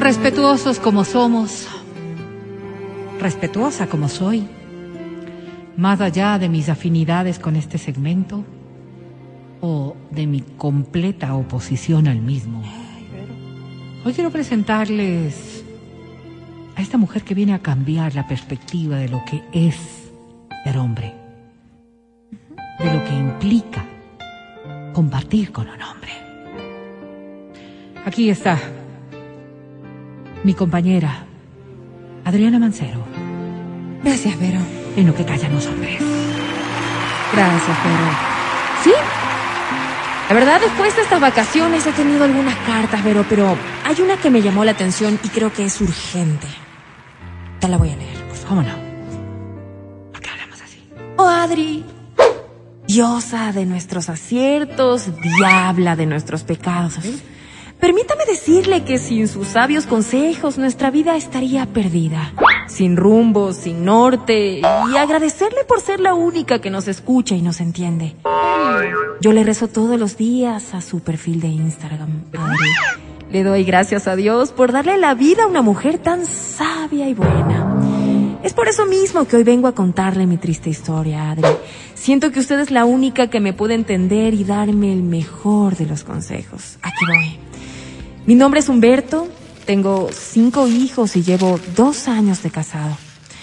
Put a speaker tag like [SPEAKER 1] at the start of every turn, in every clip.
[SPEAKER 1] Respetuosos como somos, respetuosa como soy, más allá de mis afinidades con este segmento o de mi completa oposición al mismo. Hoy quiero presentarles a esta mujer que viene a cambiar la perspectiva de lo que es ser hombre, de lo que implica compartir con un hombre. Aquí está mi compañera, Adriana Mancero,
[SPEAKER 2] Gracias, Vero.
[SPEAKER 1] en lo que callan los hombres.
[SPEAKER 2] Gracias, Vero. Sí. La verdad, después de estas vacaciones he tenido algunas cartas, Vero, pero hay una que me llamó la atención y creo que es urgente. Te la voy a leer, por favor.
[SPEAKER 1] ¿Cómo no? ¿Por qué hablamos así?
[SPEAKER 2] Oh, Adri. Diosa de nuestros aciertos, diabla de nuestros pecados. Permítame decirle que sin sus sabios consejos nuestra vida estaría perdida, sin rumbo, sin norte, y agradecerle por ser la única que nos escucha y nos entiende. Yo le rezo todos los días a su perfil de Instagram, Adri. Le doy gracias a Dios por darle la vida a una mujer tan sabia y buena. Es por eso mismo que hoy vengo a contarle mi triste historia, Adri. Siento que usted es la única que me puede entender y darme el mejor de los consejos. Aquí voy. Mi nombre es Humberto, tengo cinco hijos y llevo dos años de casado.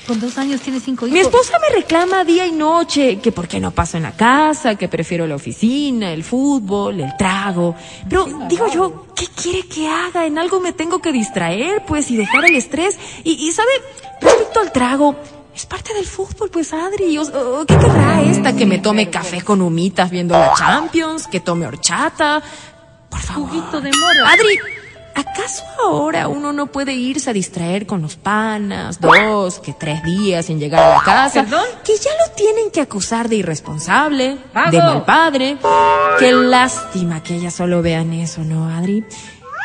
[SPEAKER 1] Con dos años tiene cinco hijos.
[SPEAKER 2] Mi esposa me reclama día y noche que por qué no paso en la casa, que prefiero la oficina, el fútbol, el trago. Pero digo yo, ¿qué quiere que haga? En algo me tengo que distraer, pues, y dejar el estrés. Y, y ¿sabe? Respecto al trago, es parte del fútbol, pues, Adri. O- o- ¿Qué querrá esta? Que me tome café con humitas viendo la Champions, que tome horchata. Por favor.
[SPEAKER 1] Juguito de mora.
[SPEAKER 2] Adri, ¿acaso ahora uno no puede irse a distraer con los panas dos, que tres días sin llegar a la casa?
[SPEAKER 1] ¿Perdón?
[SPEAKER 2] Que ya lo tienen que acusar de irresponsable, de mal padre. Qué lástima que ellas solo vean eso, ¿no, Adri?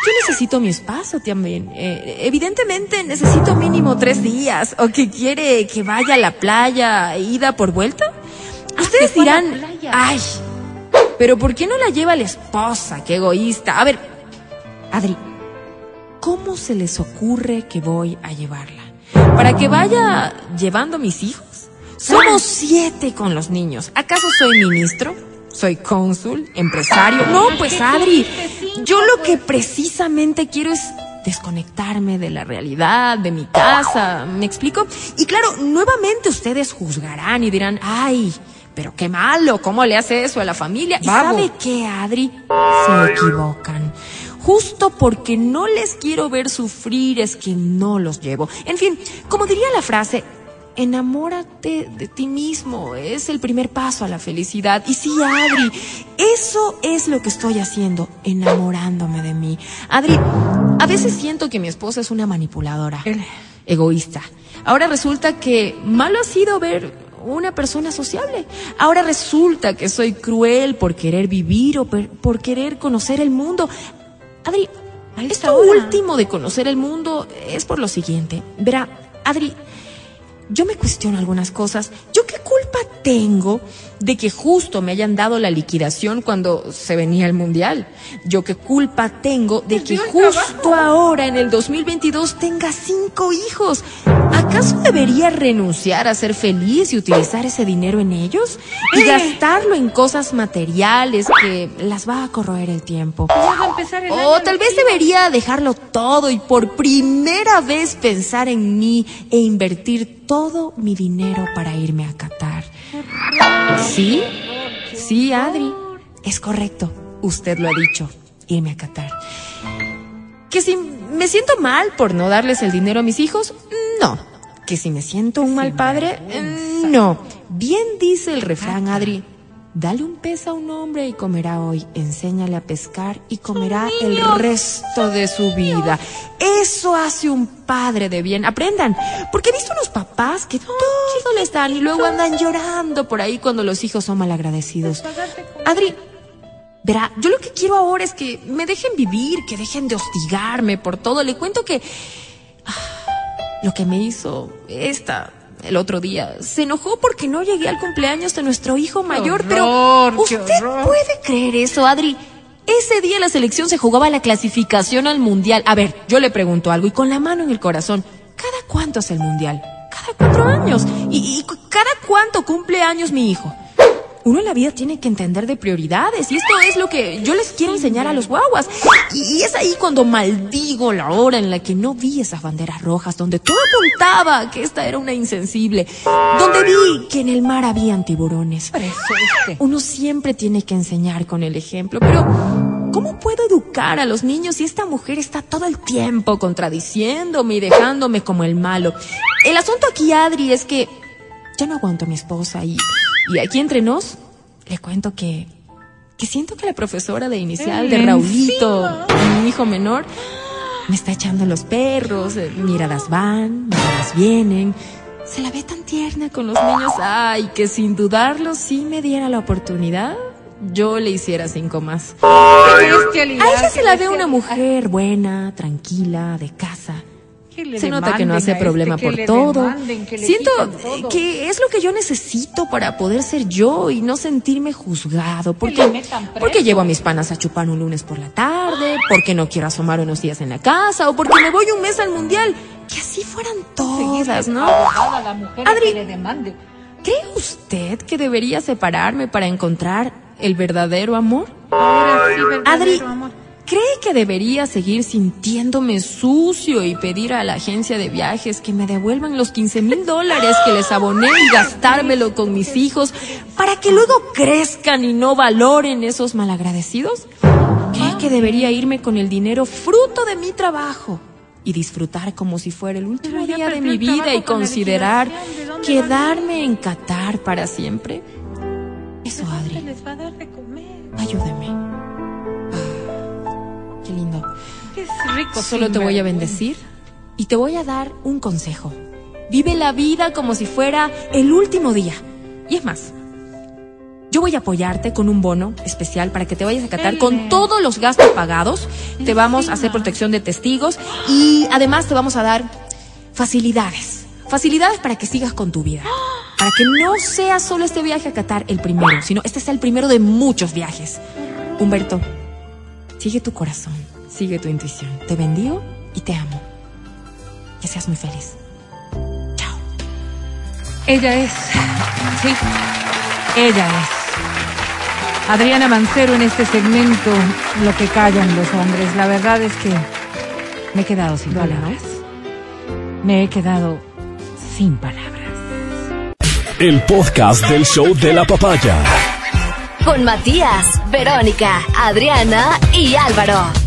[SPEAKER 2] Yo necesito mi espacio también. Eh, evidentemente necesito mínimo tres días. ¿O que quiere que vaya a la playa, ida por vuelta? Ustedes
[SPEAKER 1] se fue a la
[SPEAKER 2] dirán, ay, pero ¿por qué no la lleva la esposa? Qué egoísta. A ver, Adri, ¿cómo se les ocurre que voy a llevarla? ¿Para que vaya llevando mis hijos? Somos siete con los niños. ¿Acaso soy ministro? ¿Soy cónsul? ¿Empresario? No, pues Adri, yo lo que precisamente quiero es desconectarme de la realidad, de mi casa, ¿me explico? Y claro, nuevamente ustedes juzgarán y dirán, ay, pero qué malo, ¿cómo le hace eso a la familia? ¿Y sabe qué, Adri? Se equivocan. Justo porque no les quiero ver sufrir es que no los llevo. En fin, como diría la frase, enamórate de ti mismo, es el primer paso a la felicidad. Y sí, Adri, eso es lo que estoy haciendo, enamorándome de mí. Adri, a veces siento que mi esposa es una manipuladora, egoísta. Ahora resulta que malo ha sido ver una persona sociable. Ahora resulta que soy cruel por querer vivir o por querer conocer el mundo. Adri,
[SPEAKER 1] A
[SPEAKER 2] esto
[SPEAKER 1] hora.
[SPEAKER 2] último de conocer el mundo es por lo siguiente. Verá, Adri, yo me cuestiono algunas cosas. ¿Yo qué culpa tengo de que justo me hayan dado la liquidación cuando se venía el mundial? ¿Yo qué culpa tengo de que justo ahora en el 2022 tenga cinco hijos? ¿Acaso debería renunciar a ser feliz y utilizar ese dinero en ellos? Y gastarlo en cosas materiales que las va a corroer el tiempo. O tal vez debería dejarlo todo y por primera vez pensar en mí e invertir todo mi dinero para irme a Qatar. ¿Sí? Sí, Adri. Es correcto. Usted lo ha dicho. Irme a Qatar. ¿Que si me siento mal por no darles el dinero a mis hijos? No. ¿Que si me siento un mal padre? No. Bien dice el refrán, Adri. Dale un pez a un hombre y comerá hoy. Enséñale a pescar y comerá el resto de su vida. Eso hace un padre de bien. Aprendan, porque he visto unos papás que todo les dan y luego andan llorando por ahí cuando los hijos son malagradecidos. Adri, verá, yo lo que quiero ahora es que me dejen vivir, que dejen de hostigarme por todo. Le cuento que ah, lo que me hizo esta el otro día. Se enojó porque no llegué al cumpleaños de nuestro hijo mayor, pero ¿usted puede creer eso, Adri? Ese día la selección se jugaba la clasificación al mundial. A ver, yo le pregunto algo y con la mano en el corazón, ¿cada cuánto es el mundial? Cada cuatro años. ¿Y, y cada cuánto cumple años mi hijo? Uno en la vida tiene que entender de prioridades y esto es lo que yo les quiero enseñar a los guaguas. Y, es ahí cuando maldigo la hora en la que no vi esas banderas rojas, donde todo apuntaba que esta era una insensible, donde vi que en el mar habían tiburones. Uno siempre tiene que enseñar con el ejemplo, pero ¿cómo puedo educar a los niños si esta mujer está todo el tiempo contradiciéndome y dejándome como el malo? El asunto aquí, Adri, es que ya no aguanto a mi esposa y y aquí entre nos, le cuento que, que siento que la profesora de inicial de Raulito, mi hijo menor, me está echando los perros, eh, miradas van, miradas vienen. Se la ve tan tierna con los niños, ay, que sin dudarlo, si me diera la oportunidad, yo le hiciera cinco más. A ella se la ve una mujer buena, tranquila, de casa se nota que no hace este, problema por todo. Siento que es lo que yo necesito para poder ser yo y no sentirme juzgado. Porque, porque llevo a mis panas a chupar un lunes por la tarde, porque no quiero asomar unos días en la casa o porque me voy un mes al mundial. Que así fueran todas, ¿no? Adri, ¿cree usted que debería separarme para encontrar el verdadero amor? Adri, ¿Cree que debería seguir sintiéndome sucio y pedir a la agencia de viajes que me devuelvan los 15 mil dólares que les aboné y gastármelo con mis hijos para que luego crezcan y no valoren esos malagradecidos? ¿Cree que debería irme con el dinero fruto de mi trabajo y disfrutar como si fuera el último día de mi vida y considerar quedarme en Qatar para siempre? Eso, Adri. Ayúdeme
[SPEAKER 1] Qué rico.
[SPEAKER 2] Solo te voy a bendecir y te voy a dar un consejo. Vive la vida como si fuera el último día. Y es más, yo voy a apoyarte con un bono especial para que te vayas a catar con todos los gastos pagados. Te vamos a hacer protección de testigos y además te vamos a dar facilidades. Facilidades para que sigas con tu vida. Para que no sea solo este viaje a Qatar el primero, sino este sea el primero de muchos viajes. Humberto, Sigue tu corazón, sigue tu intuición. Te bendigo y te amo. Que seas muy feliz. Chao.
[SPEAKER 1] Ella es, sí, ella es. Adriana Mancero en este segmento, lo que callan los hombres. La verdad es que me he quedado sin palabras. Me he quedado sin palabras.
[SPEAKER 3] El podcast del show de la papaya
[SPEAKER 4] con Matías, Verónica, Adriana y Álvaro.